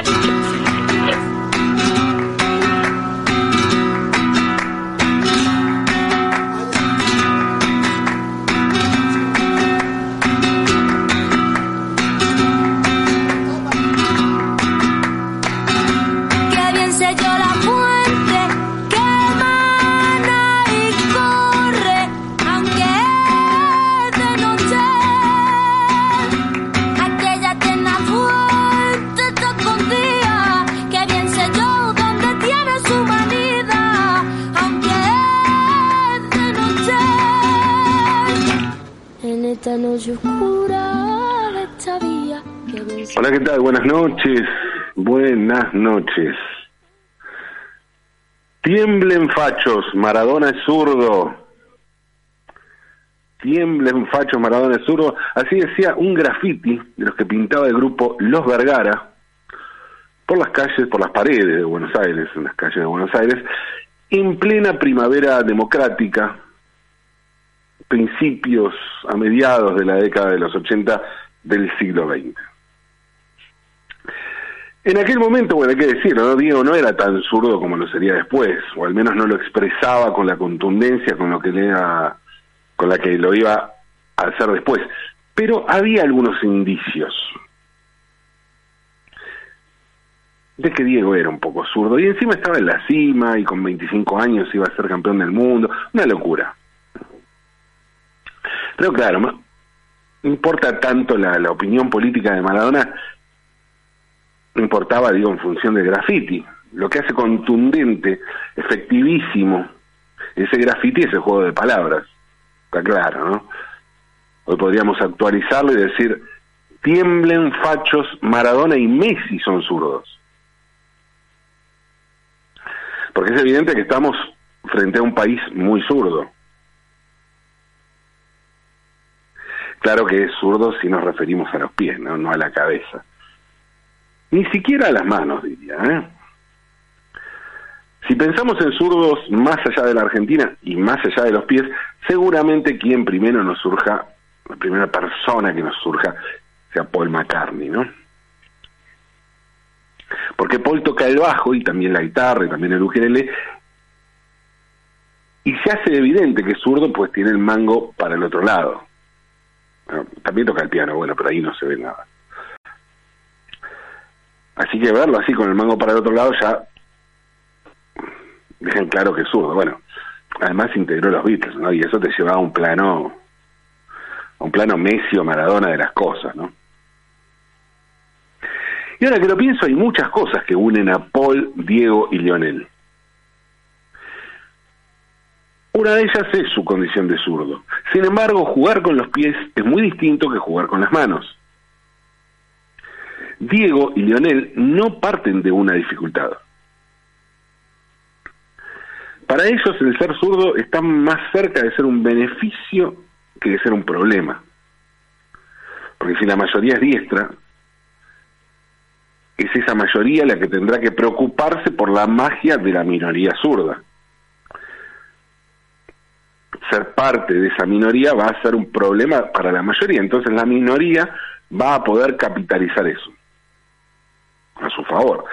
Magic Kitchen. Noches. Buenas noches. Tiemblen fachos, Maradona es zurdo. Tiemblen fachos, Maradona es zurdo. Así decía un graffiti de los que pintaba el grupo Los Vergara por las calles, por las paredes de Buenos Aires, en las calles de Buenos Aires, en plena primavera democrática, principios a mediados de la década de los 80 del siglo XX. En aquel momento, bueno, hay que decirlo, ¿no? Diego no era tan zurdo como lo sería después, o al menos no lo expresaba con la contundencia con lo que era, con la que lo iba a hacer después. Pero había algunos indicios de que Diego era un poco zurdo y encima estaba en la cima y con 25 años iba a ser campeón del mundo, una locura. Pero claro, no importa tanto la opinión política de Maradona importaba, digo, en función del graffiti. Lo que hace contundente, efectivísimo, ese graffiti es el juego de palabras. Está claro, ¿no? Hoy podríamos actualizarlo y decir, tiemblen fachos, Maradona y Messi son zurdos. Porque es evidente que estamos frente a un país muy zurdo. Claro que es zurdo si nos referimos a los pies, no, no a la cabeza. Ni siquiera las manos, diría. ¿eh? Si pensamos en zurdos más allá de la Argentina y más allá de los pies, seguramente quien primero nos surja, la primera persona que nos surja, sea Paul McCartney, ¿no? Porque Paul toca el bajo y también la guitarra y también el ukelele, y se hace evidente que zurdo, pues tiene el mango para el otro lado. también toca el piano, bueno, pero ahí no se ve nada. Así que verlo así con el mango para el otro lado ya dejan claro que es zurdo. Bueno, además integró los Beatles, ¿no? Y eso te llevaba a un plano, a un plano Messi o Maradona de las cosas, ¿no? Y ahora que lo pienso, hay muchas cosas que unen a Paul, Diego y Lionel. Una de ellas es su condición de zurdo. Sin embargo, jugar con los pies es muy distinto que jugar con las manos. Diego y Lionel no parten de una dificultad. Para ellos el ser zurdo está más cerca de ser un beneficio que de ser un problema. Porque si la mayoría es diestra, es esa mayoría la que tendrá que preocuparse por la magia de la minoría zurda. Ser parte de esa minoría va a ser un problema para la mayoría, entonces la minoría va a poder capitalizar eso a su favor.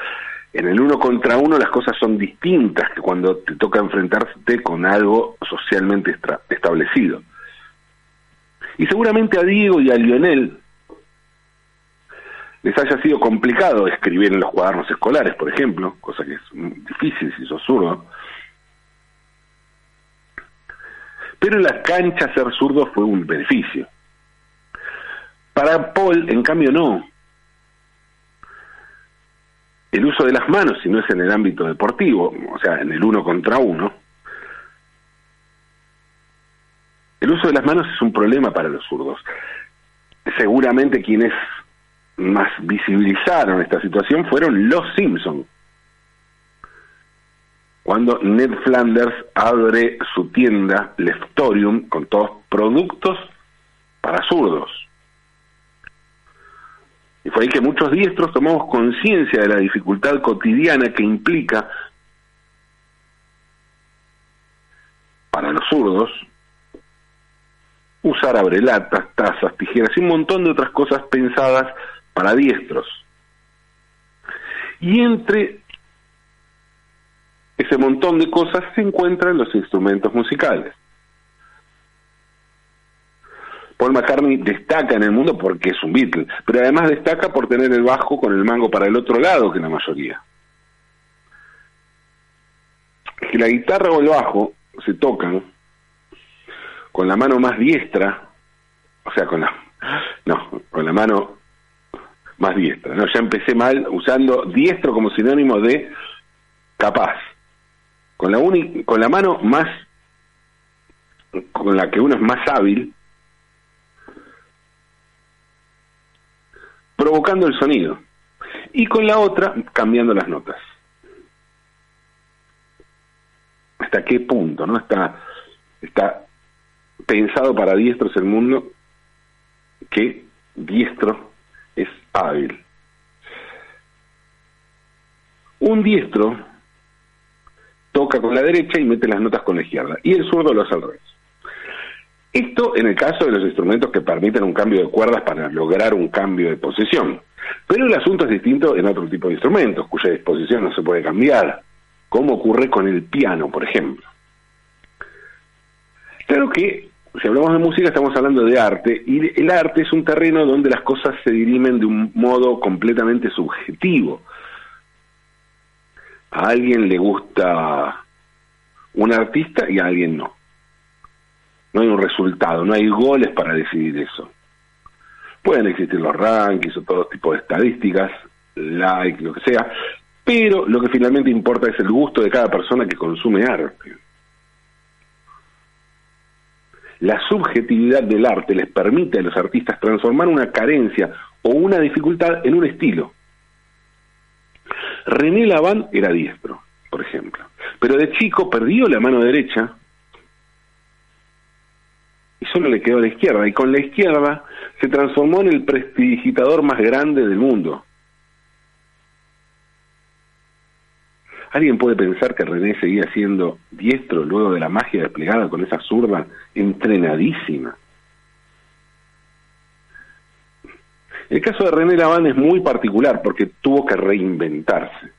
En el uno contra uno las cosas son distintas que cuando te toca enfrentarte con algo socialmente establecido. Y seguramente a Diego y a Lionel les haya sido complicado escribir en los cuadernos escolares, por ejemplo, cosa que es difícil si sos zurdo. Pero en la cancha ser zurdo fue un beneficio. Para Paul, en cambio, no el uso de las manos, si no es en el ámbito deportivo, o sea, en el uno contra uno, el uso de las manos es un problema para los zurdos. Seguramente quienes más visibilizaron esta situación fueron los Simpson. Cuando Ned Flanders abre su tienda Leftorium con todos productos para zurdos. Y fue ahí que muchos diestros tomamos conciencia de la dificultad cotidiana que implica para los zurdos usar abrelatas, tazas, tijeras y un montón de otras cosas pensadas para diestros. Y entre ese montón de cosas se encuentran los instrumentos musicales. Paul McCartney destaca en el mundo porque es un Beatle, pero además destaca por tener el bajo con el mango para el otro lado que la mayoría. Que la guitarra o el bajo se tocan con la mano más diestra, o sea, con la no, con la mano más diestra. No, ya empecé mal usando diestro como sinónimo de capaz. Con la con la mano más con la que uno es más hábil provocando el sonido y con la otra cambiando las notas. ¿Hasta qué punto, no? Está está pensado para diestros el mundo que diestro es hábil. Un diestro toca con la derecha y mete las notas con la izquierda, y el zurdo lo hace al revés. Esto en el caso de los instrumentos que permiten un cambio de cuerdas para lograr un cambio de posición. Pero el asunto es distinto en otro tipo de instrumentos, cuya disposición no se puede cambiar, como ocurre con el piano, por ejemplo. Claro que si hablamos de música estamos hablando de arte y el arte es un terreno donde las cosas se dirimen de un modo completamente subjetivo. A alguien le gusta un artista y a alguien no. No hay un resultado, no hay goles para decidir eso. Pueden existir los rankings o todo tipo de estadísticas, like, lo que sea, pero lo que finalmente importa es el gusto de cada persona que consume arte. La subjetividad del arte les permite a los artistas transformar una carencia o una dificultad en un estilo. René Laván era diestro, por ejemplo, pero de chico perdió la mano derecha solo le quedó la izquierda, y con la izquierda se transformó en el prestidigitador más grande del mundo. ¿Alguien puede pensar que René seguía siendo diestro luego de la magia desplegada con esa zurda entrenadísima? El caso de René Laván es muy particular porque tuvo que reinventarse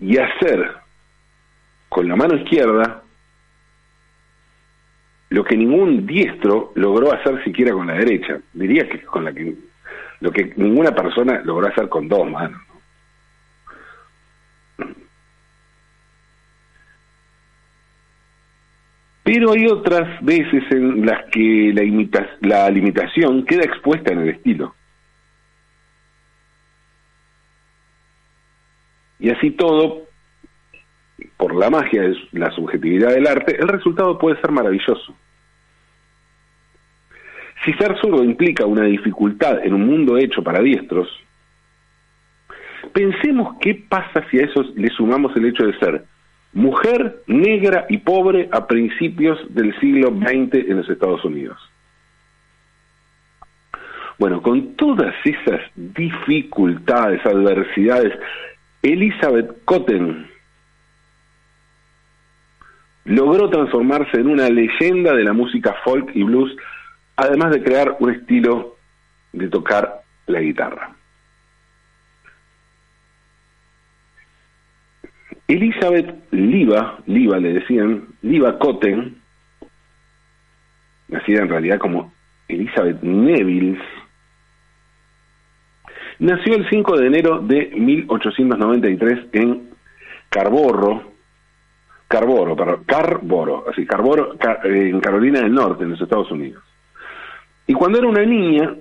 y hacer con la mano izquierda lo que ningún diestro logró hacer siquiera con la derecha. Diría que con la que lo que ninguna persona logró hacer con dos manos. Pero hay otras veces en las que la, la limitación queda expuesta en el estilo. Y así todo, por la magia de la subjetividad del arte, el resultado puede ser maravilloso. Si ser zurdo implica una dificultad en un mundo hecho para diestros, pensemos qué pasa si a eso le sumamos el hecho de ser mujer negra y pobre a principios del siglo XX en los Estados Unidos. Bueno, con todas esas dificultades, adversidades, Elizabeth Cotten logró transformarse en una leyenda de la música folk y blues, además de crear un estilo de tocar la guitarra. Elizabeth Liva, Liva le decían, Liva Cotten, nacida en realidad como Elizabeth Neville, nació el 5 de enero de 1893 en Carboro, Carboro, perdón, Carboro, así, Carboro, en Carolina del Norte, en los Estados Unidos. Y cuando era una niña,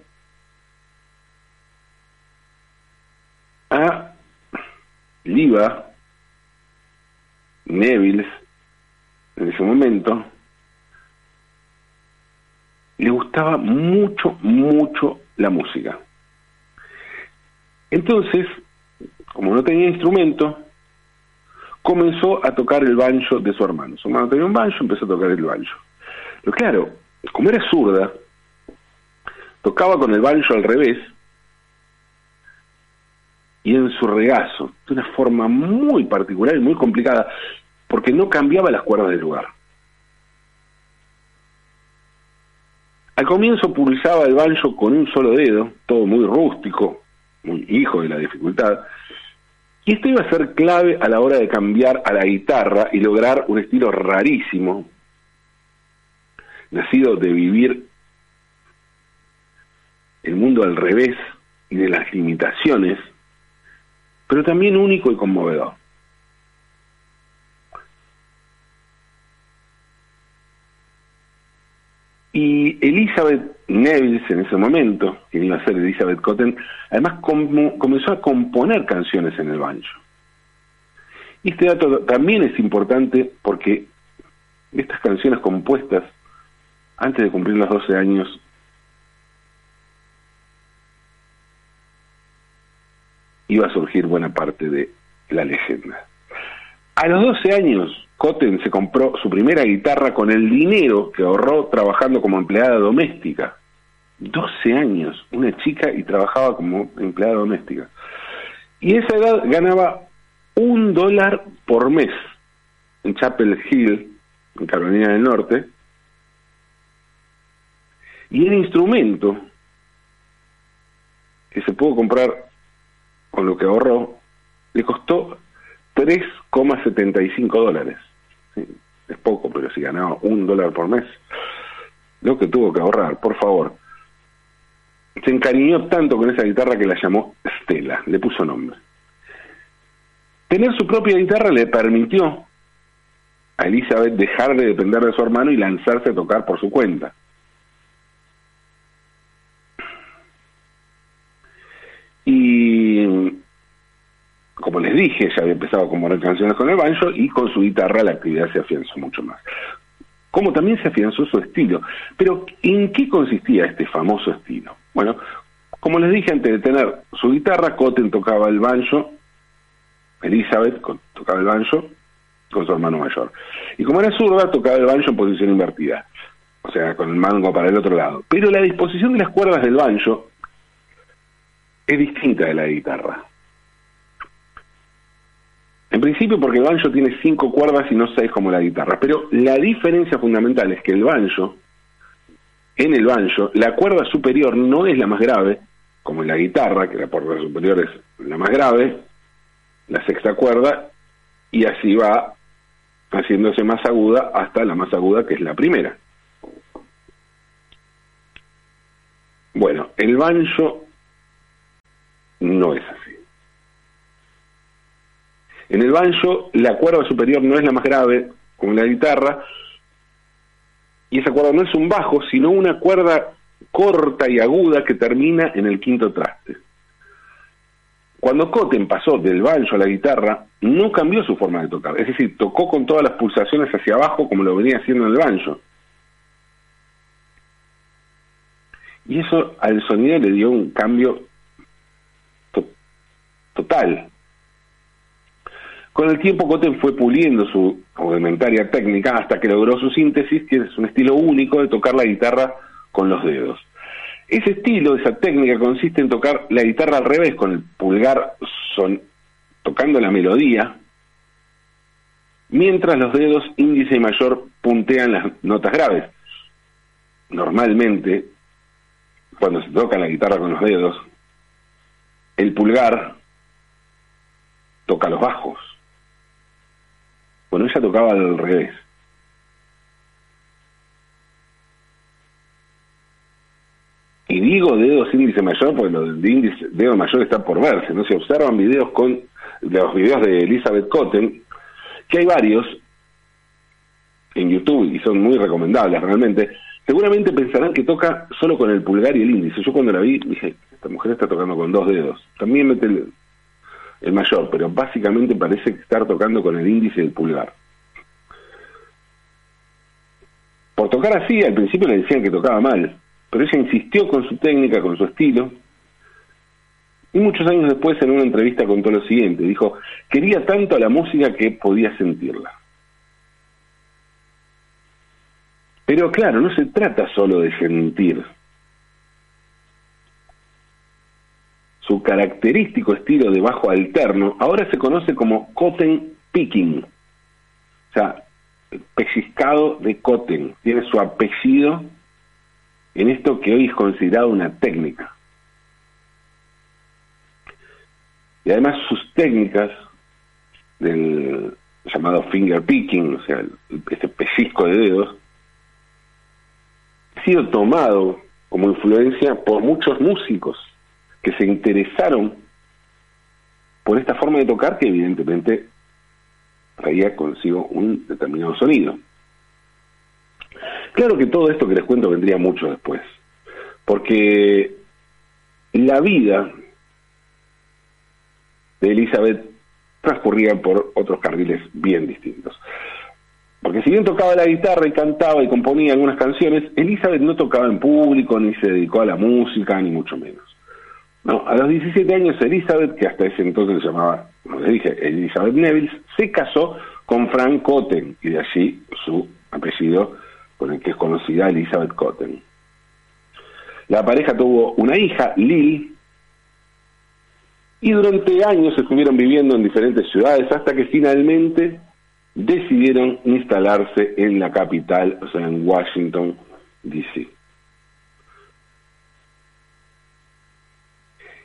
a Liva Neville, en ese momento, le gustaba mucho, mucho la música. Entonces, como no tenía instrumento, comenzó a tocar el banjo de su hermano. Su hermano tenía un banjo, empezó a tocar el banjo. Pero claro, como era zurda, tocaba con el banjo al revés y en su regazo, de una forma muy particular y muy complicada, porque no cambiaba las cuerdas del lugar. Al comienzo pulsaba el banjo con un solo dedo, todo muy rústico, muy hijo de la dificultad, Y esto iba a ser clave a la hora de cambiar a la guitarra y lograr un estilo rarísimo, nacido de vivir el mundo al revés y de las limitaciones, pero también único y conmovedor. Y Elizabeth Nevis en ese momento, que iba a ser Elizabeth Cotten, además comenzó a componer canciones en el banjo. Y este dato también es importante porque estas canciones compuestas antes de cumplir los 12 años iba a surgir buena parte de la leyenda. A los 12 años, Cotten se compró su primera guitarra con el dinero que ahorró trabajando como empleada doméstica. 12 años, una chica y trabajaba como empleada doméstica. Y esa edad ganaba un dólar por mes en Chapel Hill, en Carolina del Norte. Y el instrumento que se pudo comprar con lo que ahorró le costó 3,75 dólares. es poco, pero si ganaba un dólar por mes, lo que tuvo que ahorrar, por favor. Se encariñó tanto con esa guitarra que la llamó Stella, le puso nombre. Tener su propia guitarra le permitió a Elizabeth dejar de depender de su hermano y lanzarse a tocar por su cuenta. Y como les dije, ya había empezado a componer canciones con el banjo y con su guitarra la actividad se afianzó mucho más. Como también se afianzó su estilo. Pero, ¿en qué consistía este famoso estilo? Bueno, como les dije, antes de tener su guitarra, Cotten tocaba el banjo, Elizabeth tocaba el banjo con su hermano mayor. Y como era zurda, tocaba el banjo en posición invertida, o sea, con el mango para el otro lado. Pero la disposición de las cuerdas del banjo es distinta de la guitarra. En principio porque el banjo tiene cinco cuerdas y no seis como la guitarra, pero la diferencia fundamental es que el banjo, en el banjo, la cuerda superior no es la más grave, como en la guitarra, que la cuerda superior es la más grave, la sexta cuerda, y así va haciéndose más aguda hasta la más aguda que es la primera. Bueno, el banjo no es. En el banjo la cuerda superior no es la más grave, como en la guitarra, y esa cuerda no es un bajo, sino una cuerda corta y aguda que termina en el quinto traste. Cuando Cotten pasó del banjo a la guitarra, no cambió su forma de tocar, es decir, tocó con todas las pulsaciones hacia abajo como lo venía haciendo en el banjo. Y eso al sonido le dio un cambio total. Con el tiempo Cotten fue puliendo su aumentaria técnica hasta que logró su síntesis, que es un estilo único de tocar la guitarra con los dedos. Ese estilo, esa técnica consiste en tocar la guitarra al revés, con el pulgar son, tocando la melodía, mientras los dedos índice y mayor puntean las notas graves. Normalmente, cuando se toca la guitarra con los dedos, el pulgar toca los bajos bueno, ella tocaba al revés. Y digo dedos índice mayor porque lo del índice, dedo mayor está por verse, ¿no? Se observan videos con los videos de Elizabeth Cotten, que hay varios en YouTube y son muy recomendables realmente. Seguramente pensarán que toca solo con el pulgar y el índice. Yo cuando la vi dije, esta mujer está tocando con dos dedos. También mete el, mayor, pero básicamente parece estar tocando con el índice y el pulgar. Por tocar así, al principio le decían que tocaba mal, pero ella insistió con su técnica, con su estilo, y muchos años después en una entrevista contó lo siguiente, dijo, quería tanto a la música que podía sentirla. Pero claro, no se trata solo de sentir, Su característico estilo de bajo alterno ahora se conoce como Cotten Picking, o sea, pellizcado de Cotten, tiene su apellido en esto que hoy es considerado una técnica. y además sus técnicas del llamado finger picking, o sea, este pellizco de dedos, ha sido tomado como influencia por muchos músicos que se interesaron por esta forma de tocar que evidentemente traía consigo un determinado sonido. Claro que todo esto que les cuento vendría mucho después, porque la vida de Elizabeth transcurría por otros carriles bien distintos. Porque si bien tocaba la guitarra y cantaba y componía algunas canciones, Elizabeth no tocaba en público, ni se dedicó a la música, ni mucho menos. No, a los 17 años Elizabeth, que hasta ese entonces se llamaba, como les dije, Elizabeth Neville, se casó con Frank Cotten, y de allí su apellido con el que es conocida Elizabeth Cotten. La pareja tuvo una hija, Lil, y durante años estuvieron viviendo en diferentes ciudades hasta que finalmente decidieron instalarse en la capital, o sea, en Washington, D.C.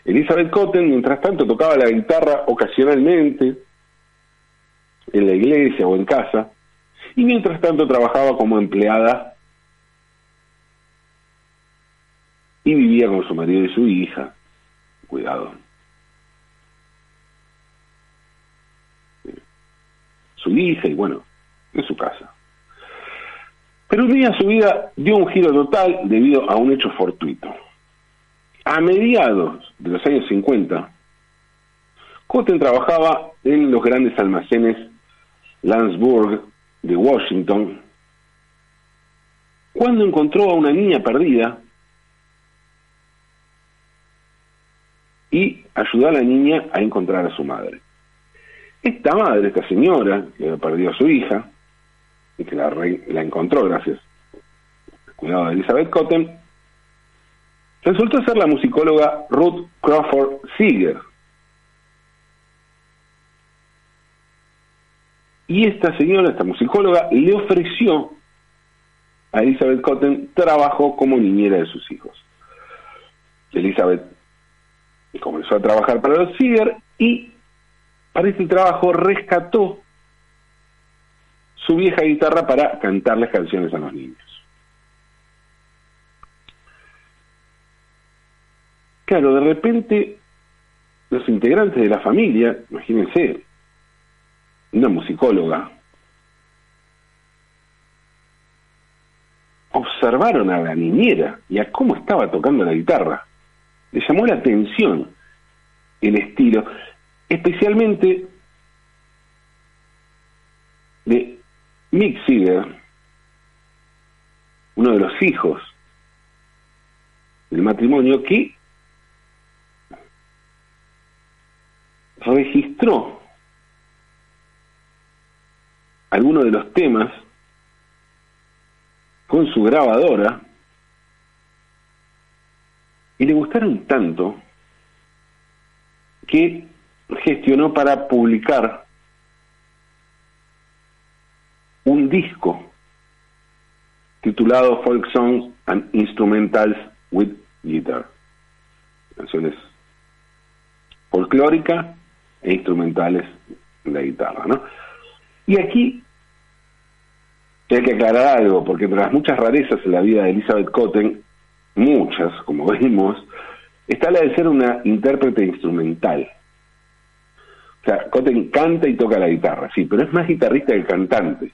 Elizabeth Cotten, mientras tanto, tocaba la guitarra ocasionalmente en la iglesia o en casa, y mientras tanto trabajaba como empleada y vivía con su marido y su hija. Cuidado. Su hija y bueno, en su casa. Pero un día su vida dio un giro total debido a un hecho fortuito. A mediados de los años 50, Cotten trabajaba en los grandes almacenes Landsburg de Washington cuando encontró a una niña perdida y ayudó a la niña a encontrar a su madre. Esta madre, esta señora, que perdido a su hija, y que la, la encontró gracias al cuidado de Elizabeth Cotten, resultó ser la musicóloga Ruth Crawford Seeger. Y esta señora, esta musicóloga, le ofreció a Elizabeth Cotten trabajo como niñera de sus hijos. Elizabeth comenzó a trabajar para los Seeger y para este trabajo rescató su vieja guitarra para cantarles canciones a los niños. Claro, de repente los integrantes de la familia, imagínense, una musicóloga, observaron a la niñera y a cómo estaba tocando la guitarra. Le llamó la atención el estilo, especialmente de Mick Seeger, uno de los hijos del matrimonio, que registró algunos de los temas con su grabadora y le gustaron tanto que gestionó para publicar un disco titulado Folk Songs and Instrumentals with Guitar. Canciones folclóricas e instrumentales de guitarra, ¿no? Y aquí hay que aclarar algo, porque entre las muchas rarezas en la vida de Elizabeth Cotten, muchas, como vimos, está la de ser una intérprete instrumental. O sea, Cotten canta y toca la guitarra, sí, pero es más guitarrista que cantante.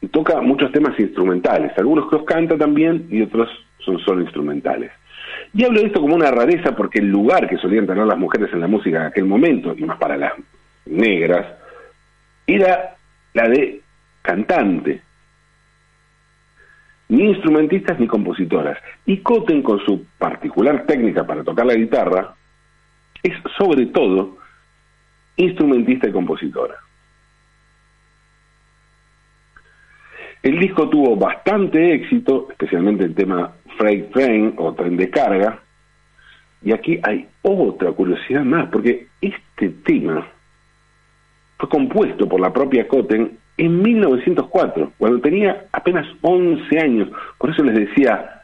Y toca muchos temas instrumentales, algunos que los canta también y otros son solo instrumentales. Y hablo de esto como una rareza porque el lugar que solían tener las mujeres en la música en aquel momento, y más para las negras, era la de cantante, ni instrumentistas ni compositoras. Y Cotten, con su particular técnica para tocar la guitarra, es sobre todo instrumentista y compositora. El disco tuvo bastante éxito, especialmente el tema Freight Train o Tren de Carga, y aquí hay otra curiosidad más, porque este tema fue compuesto por la propia Cotten en 1904, cuando tenía apenas 11 años. Por eso les decía,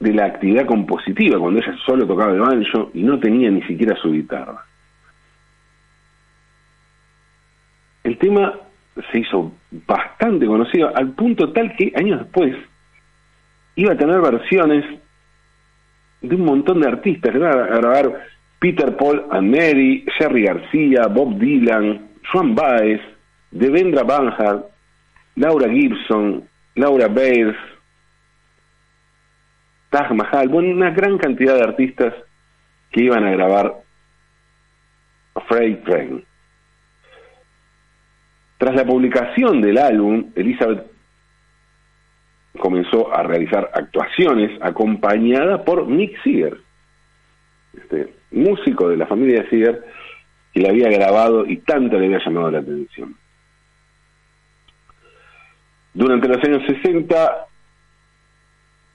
de la actividad compositiva, cuando ella solo tocaba el banjo y no tenía ni siquiera su guitarra. El tema se hizo bastante conocido al punto tal que años después iba a tener versiones de un montón de artistas. Iban a grabar Peter Paul and Mary, Jerry García, Bob Dylan, Juan Baez, Devendra Banhart, Laura Gibson, Laura Baez, Taj Mahal, bueno, una gran cantidad de artistas que iban a grabar Freight Train. Tras la publicación del álbum, Elizabeth comenzó a realizar actuaciones acompañada por Nick Seeger, este músico de la familia Seeger, que le había grabado y tanto le había llamado la atención. Durante los años 60,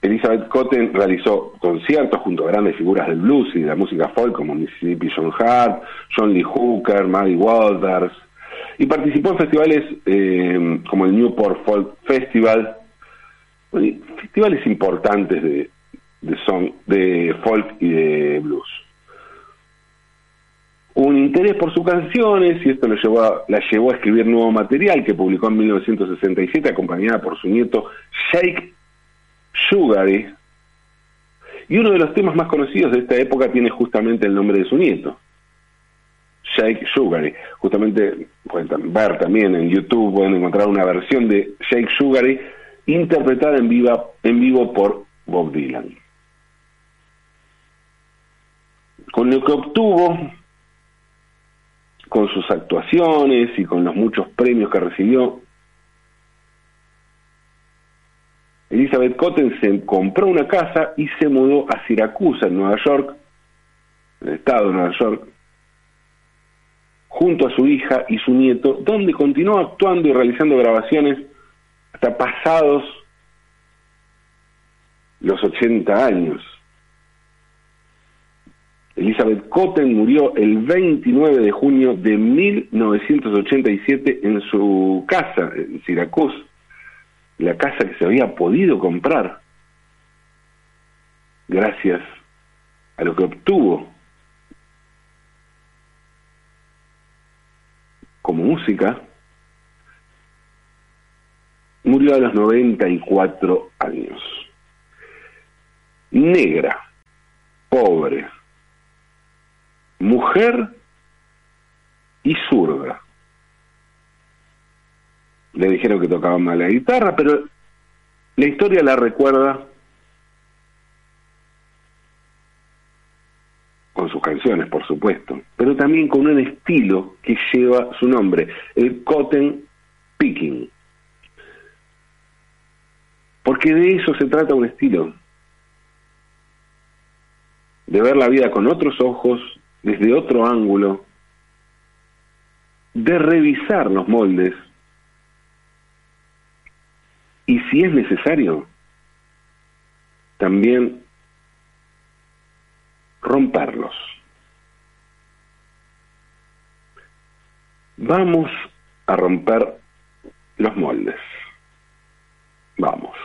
Elizabeth Cotten realizó conciertos junto a grandes figuras del blues y de la música folk como Mississippi John Hart, John Lee Hooker, Maddie Waters, y participó en festivales eh, como el Newport Folk Festival, festivales importantes de, de, son, de folk y de blues. Un interés por sus canciones y esto lo llevó la llevó a escribir nuevo material que publicó en 1967 acompañada por su nieto Shake Sugary. Y uno de los temas más conocidos de esta época tiene justamente el nombre de su nieto, Shake Sugary. Justamente pueden ver también en YouTube, pueden encontrar una versión de Shake Sugary interpretada en, viva, en vivo por Bob Dylan. Con lo que obtuvo, con sus actuaciones y con los muchos premios que recibió, Elizabeth Cotten se compró una casa y se mudó a Siracusa, en Nueva York, en el estado de Nueva York, junto a su hija y su nieto, donde continuó actuando y realizando grabaciones hasta pasados los 80 años. Elizabeth Cotten murió el 29 de junio de 1987 en su casa, en Siracusa la casa que se había podido comprar gracias a lo que obtuvo como música, murió a los 94 años. Negra, pobre, mujer y zurda le dijeron que tocaba mal la guitarra, pero la historia la recuerda sus canciones, por supuesto, pero también con un estilo que lleva su nombre, el cotton picking. Porque de eso se trata un estilo, de ver la vida con otros ojos, desde otro ángulo, de revisar los moldes y si es necesario, también romperlos. Vamos a romper los moldes. Vamos.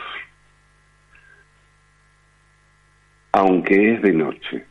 Aunque es de noche.